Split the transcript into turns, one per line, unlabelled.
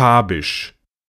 Fabisch